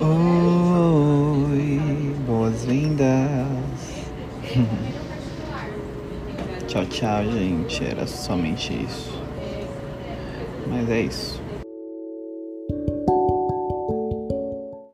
Oi, boas-vindas. tchau, tchau, gente. Era somente isso. Mas é isso.